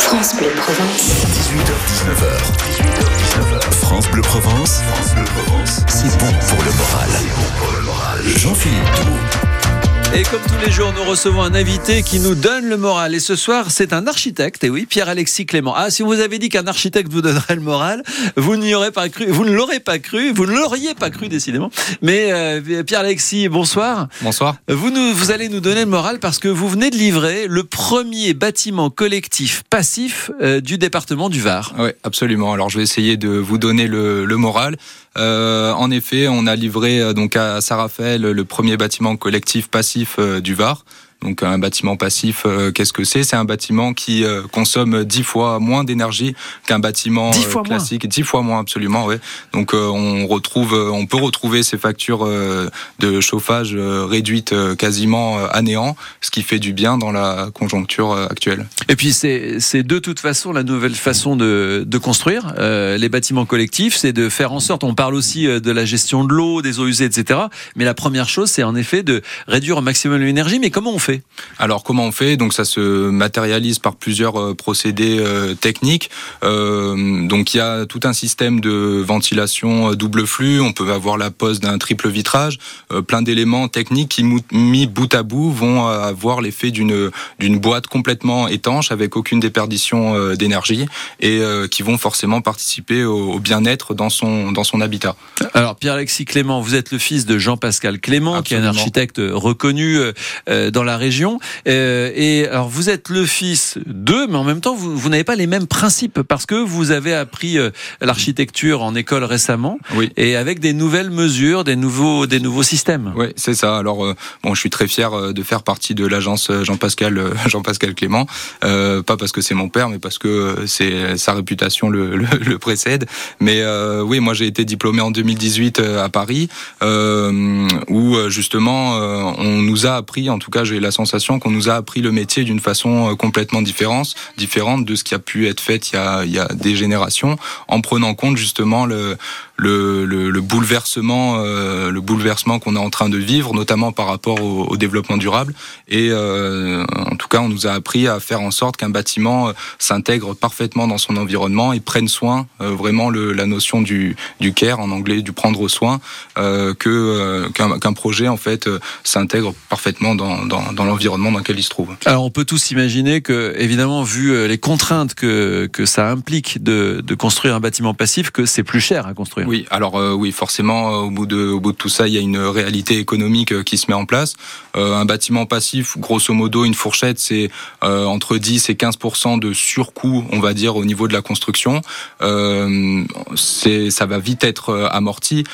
France Bleu Provence. 18h-19h. 18h-19h. France Bleu Provence. France Bleu Provence. C'est bon pour le moral. Jean-Philippe Doux. Et comme tous les jours, nous recevons un invité qui nous donne le moral. Et ce soir, c'est un architecte. Et oui, Pierre-Alexis Clément. Ah, si on vous avait dit qu'un architecte vous donnerait le moral, vous n'y aurez pas cru. Vous ne l'aurez pas cru. Vous ne l'auriez pas cru, décidément. Mais euh, Pierre-Alexis, bonsoir. Bonsoir. Vous, nous, vous allez nous donner le moral parce que vous venez de livrer le premier bâtiment collectif passif euh, du département du Var. Oui, absolument. Alors, je vais essayer de vous donner le, le moral. Euh, en effet, on a livré euh, donc à Saint-Raphaël le premier bâtiment collectif passif euh, du Var. Donc un bâtiment passif, euh, qu'est-ce que c'est? C'est un bâtiment qui euh, consomme dix fois moins d'énergie qu'un bâtiment fois euh, classique. Dix fois moins, absolument, ouais. Donc on retrouve, on peut retrouver ces factures de chauffage réduites quasiment à néant, ce qui fait du bien dans la conjoncture actuelle. Et puis c'est c'est de toute façon la nouvelle façon de, de construire les bâtiments collectifs, c'est de faire en sorte, on parle aussi de la gestion de l'eau, des eaux usées, etc. Mais la première chose, c'est en effet de réduire au maximum l'énergie. Mais comment on fait Alors comment on fait? Donc ça se matérialise par plusieurs euh, procédés euh, techniques. Euh, donc il y a tout un système de ventilation double flux. On peut avoir la pose d'un triple vitrage, plein d'éléments techniques qui mis bout à bout vont avoir l'effet d'une d'une boîte complètement étanche avec aucune déperdition d'énergie et qui vont forcément participer au, bien-être dans son dans son habitat. Alors Pierre-Alexis Clément, vous êtes le fils de Jean-Pascal Clément, qui est un architecte reconnu dans la région. Euh, et alors vous êtes le fils d'eux, mais en même temps vous, vous n'avez pas les mêmes principes parce que vous avez appris euh, l'architecture en école récemment Oui. et avec des nouvelles mesures, des nouveaux, des nouveaux systèmes. Oui, c'est ça. Alors euh, bon, je suis très fier de faire partie de l'agence Jean-Pascal Jean-Pascal Clément. Euh, pas parce que c'est mon père, mais parce que c'est sa réputation le, le, le précède. Mais euh, oui, moi j'ai été diplômé en 2018 euh, à Paris, où justement on nous a appris, en tout cas j'ai la sensation qu'on nous a appris le métier d'une façon euh, complètement différente, différente de ce qui a pu être fait il y a, des générations, en prenant compte justement le le, le, le bouleversement, euh, le bouleversement qu'on est en train de vivre, notamment par rapport au, développement durable. Et euh, en tout cas, on nous a appris à faire en sorte qu'un bâtiment s'intègre parfaitement dans son environnement et prenne soin, vraiment la notion du, care en anglais, du prendre soin, que qu'un projet en fait s'intègre parfaitement dans l'environnement dans lequel il se trouve. Alors on peut tous imaginer que, évidemment, vu euh, les contraintes que, que ça implique de, de construire un bâtiment passif, que c'est plus cher à construire. Oui, alors euh, oui, forcément, euh, au bout de, au bout de tout ça, il y a une réalité économique qui se met en place. Euh, un bâtiment passif, grosso modo, une fourchette, c'est euh, entre 10 et 15 de surcoût, on va dire, au niveau de la construction. Ça va vite être amorti.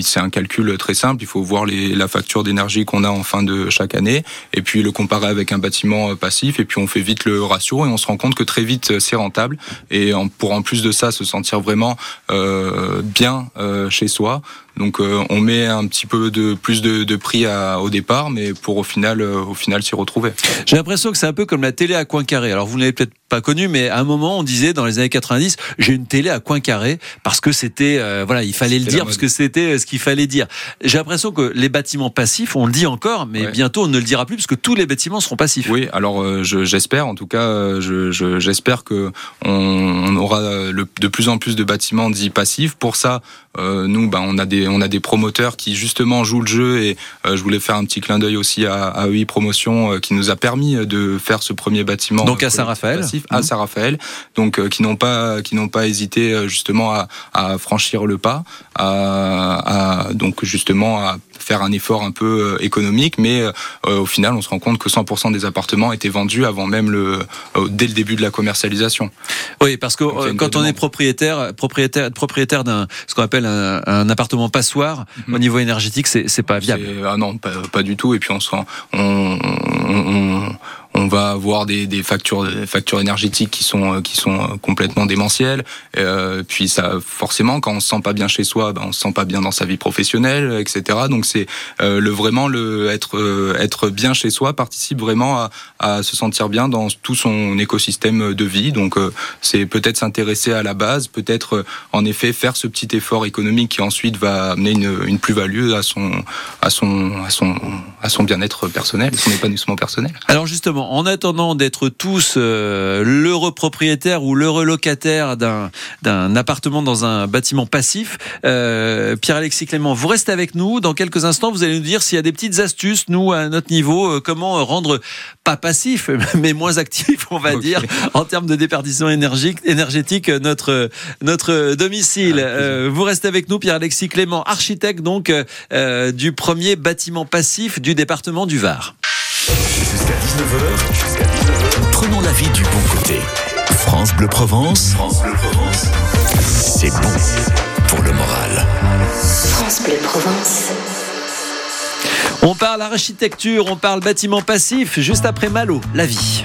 C'est un calcul très simple. Il faut voir les, la facture d'énergie qu'on a en fin de chaque année, et puis le comparer avec un bâtiment euh, passif, et puis on fait vite le ratio, et on se rend compte que très vite euh, c'est rentable. Et pour en plus de ça, se sentir vraiment euh, bien chez soi. Donc euh, on met un petit peu de plus de, de prix à, au départ, mais pour au final, euh, au final s'y retrouver. J'ai l'impression que c'est un peu comme la télé à coin carré. Alors vous n'avez peut-être pas connu, mais à un moment on disait dans les années 90, j'ai une télé à coin carré parce que c'était, euh, voilà, il fallait le dire parce que c'était ce qu'il fallait dire. J'ai l'impression que les bâtiments passifs, on le dit encore, mais Ouais. bientôt on ne le dira plus parce que tous les bâtiments seront passifs. Oui, alors euh, je- j'espère, en tout cas, euh, je- je- j'espère que on, on aura le- de plus en plus de bâtiments dits passifs. Pour ça, nous, ben, on a des on a des promoteurs qui justement jouent le jeu et euh, je voulais faire un petit clin d'œil aussi à, à EI Promotion euh, qui nous a permis de faire ce premier bâtiment. Donc à euh, Saint-Raphaël. passif, à Mhm. Saint-Raphaël, donc euh, qui n'ont pas qui n'ont pas hésité euh, justement à, à franchir le pas, à, à- donc justement à faire un effort un peu euh, économique, mais euh, au final, on se rend compte que 100% des appartements étaient vendus avant même le euh, dès le début de la commercialisation. Oui, parce que Donc, euh, quand on demande. est propriétaire, propriétaire, propriétaire d'un ce qu'on appelle un, un appartement passoire, Mhm. au niveau énergétique, c'est pas viable. Ah non, pas, pas du tout. Et puis on, on, on, on- on va avoir des, des factures, des factures énergétiques qui sont, euh, qui sont euh, complètement démentielles. Euh, puis ça, forcément, quand on se sent pas bien chez soi, ben, on se sent pas bien dans sa vie professionnelle, etc. Donc c'est euh, le vraiment le être, euh, être bien chez soi participe vraiment à, à se sentir bien dans tout son écosystème de vie. Donc c'est peut-être s'intéresser à la base, peut-être en effet faire ce petit effort économique qui ensuite va amener une, une plus-value à son, à son, à son, à son bien-être personnel, son épanouissement personnel. Alors justement, en attendant d'être tous euh, l'heureux propriétaire ou l'heureux locataire d'un d'un appartement dans un bâtiment passif, euh, Pierre-Alexis Clément, vous restez avec nous. Dans quelques instants, vous allez nous dire s'il y a des petites astuces, nous, à notre niveau, euh, comment rendre pas passif, mais moins actif, on va dire, en termes de déperdition énergique, énergétique, notre, notre domicile. Euh, vous restez avec nous, Pierre-Alexis Clément, architecte donc euh, euh, du premier bâtiment passif du département du Var. Prenons la vie du bon côté. France Bleu Provence, France Bleu Provence, c'est bon pour le moral. France Bleu Provence. On parle architecture, on parle bâtiment passif, juste après Malo, la vie.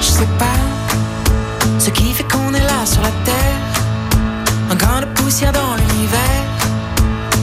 Je sais pas ce qui fait qu'on est là sur la terre. Un grain de poussière dans l'univers.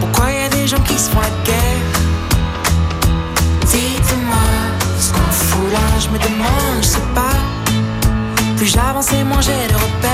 Pourquoi y a des gens qui se font la guerre? Moins j'ai de repères.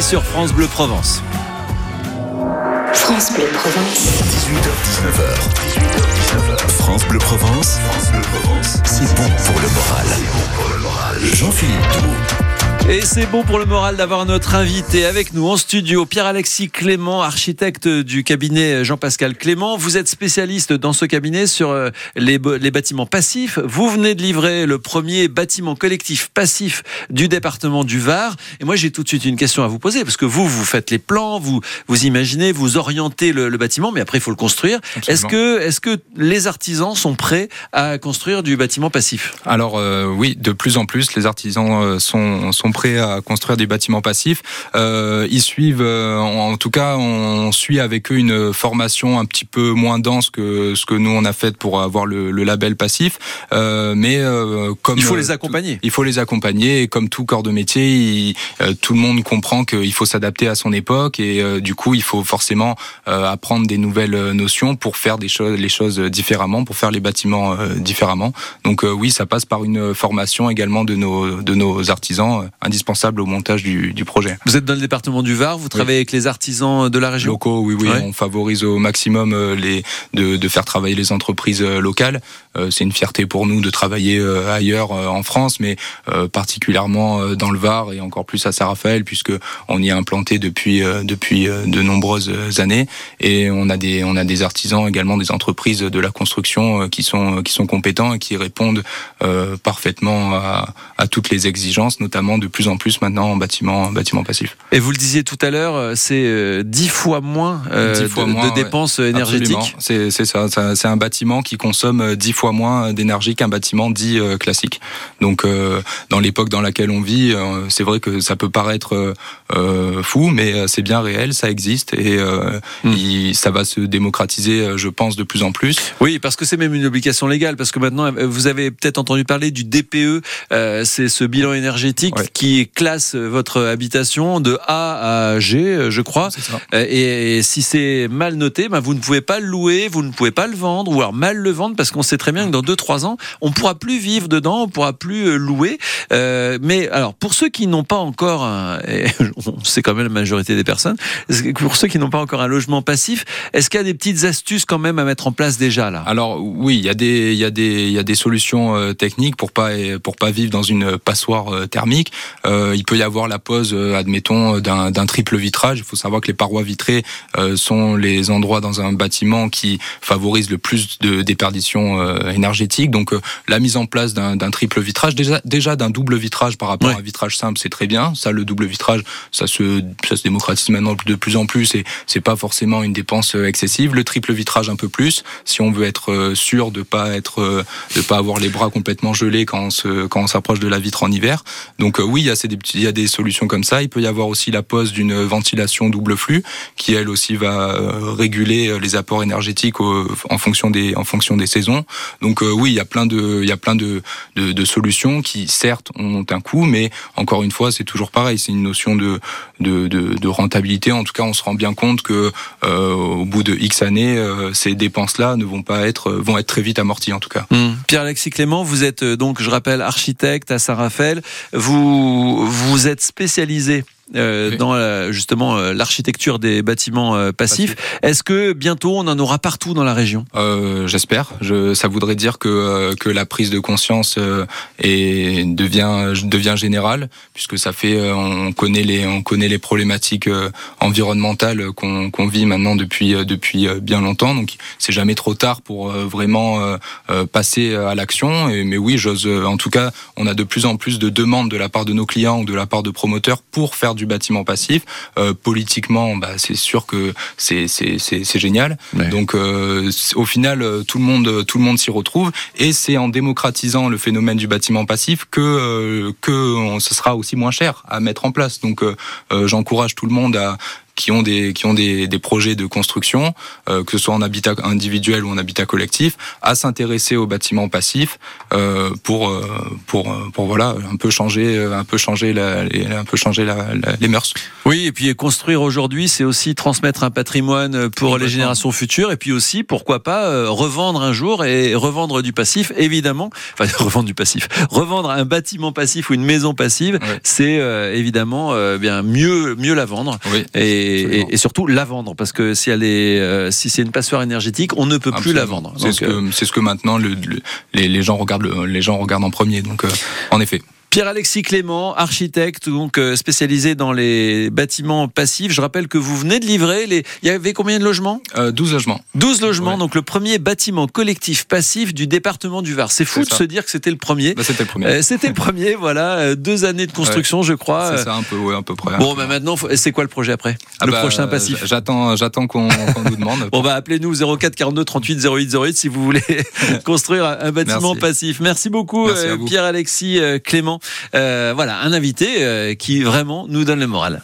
Sur France Bleu Provence. France Bleu Provence. 18h, 19h, 18h, 19h, France Bleu Provence, France Bleu Provence, c'est bon pour le moral. C'est bon pour le moral. Jean-Philippe Doux. Et c'est bon pour le moral d'avoir notre invité avec nous en studio, Pierre-Alexis Clément, architecte du cabinet Jean-Pascal Clément. Vous êtes spécialiste dans ce cabinet sur euh, les, bâtiments passifs. Vous venez de livrer le premier bâtiment collectif passif du département du Var. Et moi, j'ai tout de suite une question à vous poser parce que vous, vous faites les plans, vous, vous imaginez, vous orientez le, le bâtiment, mais après, il faut le construire. Est-ce que, est-ce que les artisans sont prêts à construire du bâtiment passif? Alors euh, oui, de plus en plus, les artisans euh, sont, sont prêts prêts à construire des bâtiments passifs. Euh, ils suivent, euh, en, en tout cas, on suit avec eux une formation un petit peu moins dense que ce que nous on a fait pour avoir le, le label passif. Euh, mais comme Il faut les accompagner. tout- il faut les accompagner et comme tout corps de métier, il- tout le monde comprend qu'il faut s'adapter à son époque et du coup il faut forcément apprendre des nouvelles notions pour faire des choses, les choses différemment, pour faire les bâtiments différemment. Donc oui, ça passe par une formation également de nos de nos artisans, indispensable au montage du, du projet. Vous êtes dans le département du Var, vous travaillez avec les artisans de la région? Locaux, oui, oui, Ouais. on favorise au maximum euh, les de, de faire travailler les entreprises euh, locales. Euh, C'est une fierté pour nous de travailler ailleurs en France, mais euh, particulièrement dans le Var et encore plus à Saint-Raphaël, puisque on y est implanté depuis euh, depuis de nombreuses années et on a des on a des artisans également des entreprises de la construction qui sont qui sont compétents et qui répondent euh, parfaitement à, à toutes les exigences, notamment de plus en plus maintenant en bâtiment bâtiment passif. Et vous le disiez tout à l'heure, euh, c'est euh, dix fois moins, euh, 10 fois de, moins, de dépenses énergétiques. Absolument. C'est ça. ça- C'est un bâtiment qui consomme euh, dix fois moins d'énergie qu'un bâtiment dit euh, classique. Donc, euh, dans l'époque dans laquelle on vit, euh, c'est vrai que ça peut paraître euh, euh, fou, mais euh, c'est bien réel, ça existe et euh, Mm. il- ça va se démocratiser, euh, je pense, de plus en plus. Oui, parce que c'est même une obligation légale, parce que maintenant, euh, vous avez peut-être entendu parler du DPE, euh, c'est ce bilan énergétique Ouais. Qui classe votre habitation de A à G, je crois. C'est. Euh, Et, si c'est mal noté, ben vous ne pouvez pas le louer, vous ne pouvez pas le vendre, ou alors mal le vendre, parce qu'on sait très bien que dans 2-3 ans, on pourra plus vivre dedans, on pourra plus euh, louer. Euh, mais alors, pour ceux qui n'ont pas encore, un, sait quand même la majorité des personnes, pour ceux qui n'ont pas encore un logement passif, est-ce qu'il y a des petites astuces quand même à mettre en place déjà là? Alors oui, il y a des il y a des il y a des solutions euh, techniques pour pas pour pas vivre dans une passoire thermique. Euh, il peut y avoir la pose, euh, admettons, d'un d'un triple vitrage. Il faut savoir que les parois vitrées euh, sont les endroits dans un bâtiment qui favorisent le plus de déperdition euh, énergétique. Donc euh, la mise en place d'un d'un triple vitrage, déjà déjà d'un double vitrage par rapport Ouais. à un vitrage simple, c'est très bien. Ça, le double vitrage, ça se ça se démocratise maintenant de plus en plus et c'est pas forcément une dépense euh, excessive. Le triple vitrage un peu plus, si on veut être sûr de pas être de pas avoir les bras complètement gelés quand on se quand on s'approche de la vitre en hiver. Donc euh, oui, il y a ces- il y a des solutions comme ça. Il peut y avoir aussi la pose d'une ventilation double flux qui elle aussi va euh, réguler euh, les apports énergétiques en fonction des en fonction des saisons. Donc euh, oui, il y a plein de il y a plein de, de solutions qui certes ont un coût, mais encore une fois, c'est toujours pareil. C'est une notion de de, de rentabilité. En tout cas, on se rend bien compte que au bout de X années, ces dépenses-là ne vont pas être vont être très vite amorties en tout cas. Hum. Pierre-Alexis Clément, vous êtes donc, je rappelle, architecte à Saint-Raphaël. Vous vous êtes spécialisé. Euh, Oui. dans euh, justement euh, l'architecture des bâtiments euh, passifs. Est-ce que bientôt on en aura partout dans la région? J'espère. Je, ça voudrait dire que que la prise de conscience est, devient devient générale, puisque ça fait on connaît les on connaît les problématiques environnementales qu'on qu'on vit maintenant depuis depuis bien longtemps. Donc c'est jamais trop tard pour vraiment passer à l'action. Mais oui, j'ose. En tout cas, on a de plus en plus de demandes de la part de nos clients ou de la part de promoteurs pour faire du bâtiment passif. Euh, politiquement, bah, c'est sûr que c'est c'est c'est c'est génial. Ouais. Donc euh, au final, euh, tout le monde, tout le monde s'y retrouve, et c'est en démocratisant le phénomène du bâtiment passif que euh, que on- ce sera aussi moins cher à mettre en place. Donc euh, euh, j'encourage tout le monde à qui ont des qui ont des, des projets de construction, euh, que ce soit en habitat individuel ou en habitat collectif, à s'intéresser aux bâtiments passifs euh, pour euh, pour pour voilà un peu changer un peu changer la, les- un peu changer la, la- les mœurs. Oui, et puis construire aujourd'hui, c'est aussi transmettre un patrimoine pour les générations futures, et puis aussi, pourquoi pas, revendre un jour et revendre du passif, évidemment. Enfin, revendre du passif. Revendre un bâtiment passif ou une maison passive, c'est évidemment bien mieux mieux la vendre. Oui. Et. Et- et surtout la vendre parce que si elle est euh, si c'est une passoire énergétique on ne peut plus la vendre C'est ce euh, ce que maintenant le, le- les, les gens regardent le- les gens regardent en premier. Donc euh, en effet. Pierre-Alexis Clément, architecte, donc euh, spécialisé dans les bâtiments passifs. Je rappelle que vous venez de livrer les. Il y avait combien de logements? Euh, 12 logements. 12 logements, Ouais. donc le premier bâtiment collectif passif du département du Var. C'est fou de ça. se dire que c'était le premier. Bah, c'était le premier. Euh, c'était le premier, voilà, euh, deux années de construction, je crois. c'est ça un peu ouais, à peu près. Bon, bah maintenant, c'est quoi le projet après? Ah Le bah, prochain passif. J'attends j'attends qu'on nous demande. Bon bah appelez-nous 04 42 38 08 08 si vous voulez construire un un bâtiment Merci. passif. Merci beaucoup euh. Pierre-Alexis euh, Clément. Euh, voilà, un invité euh, qui vraiment nous donne le moral.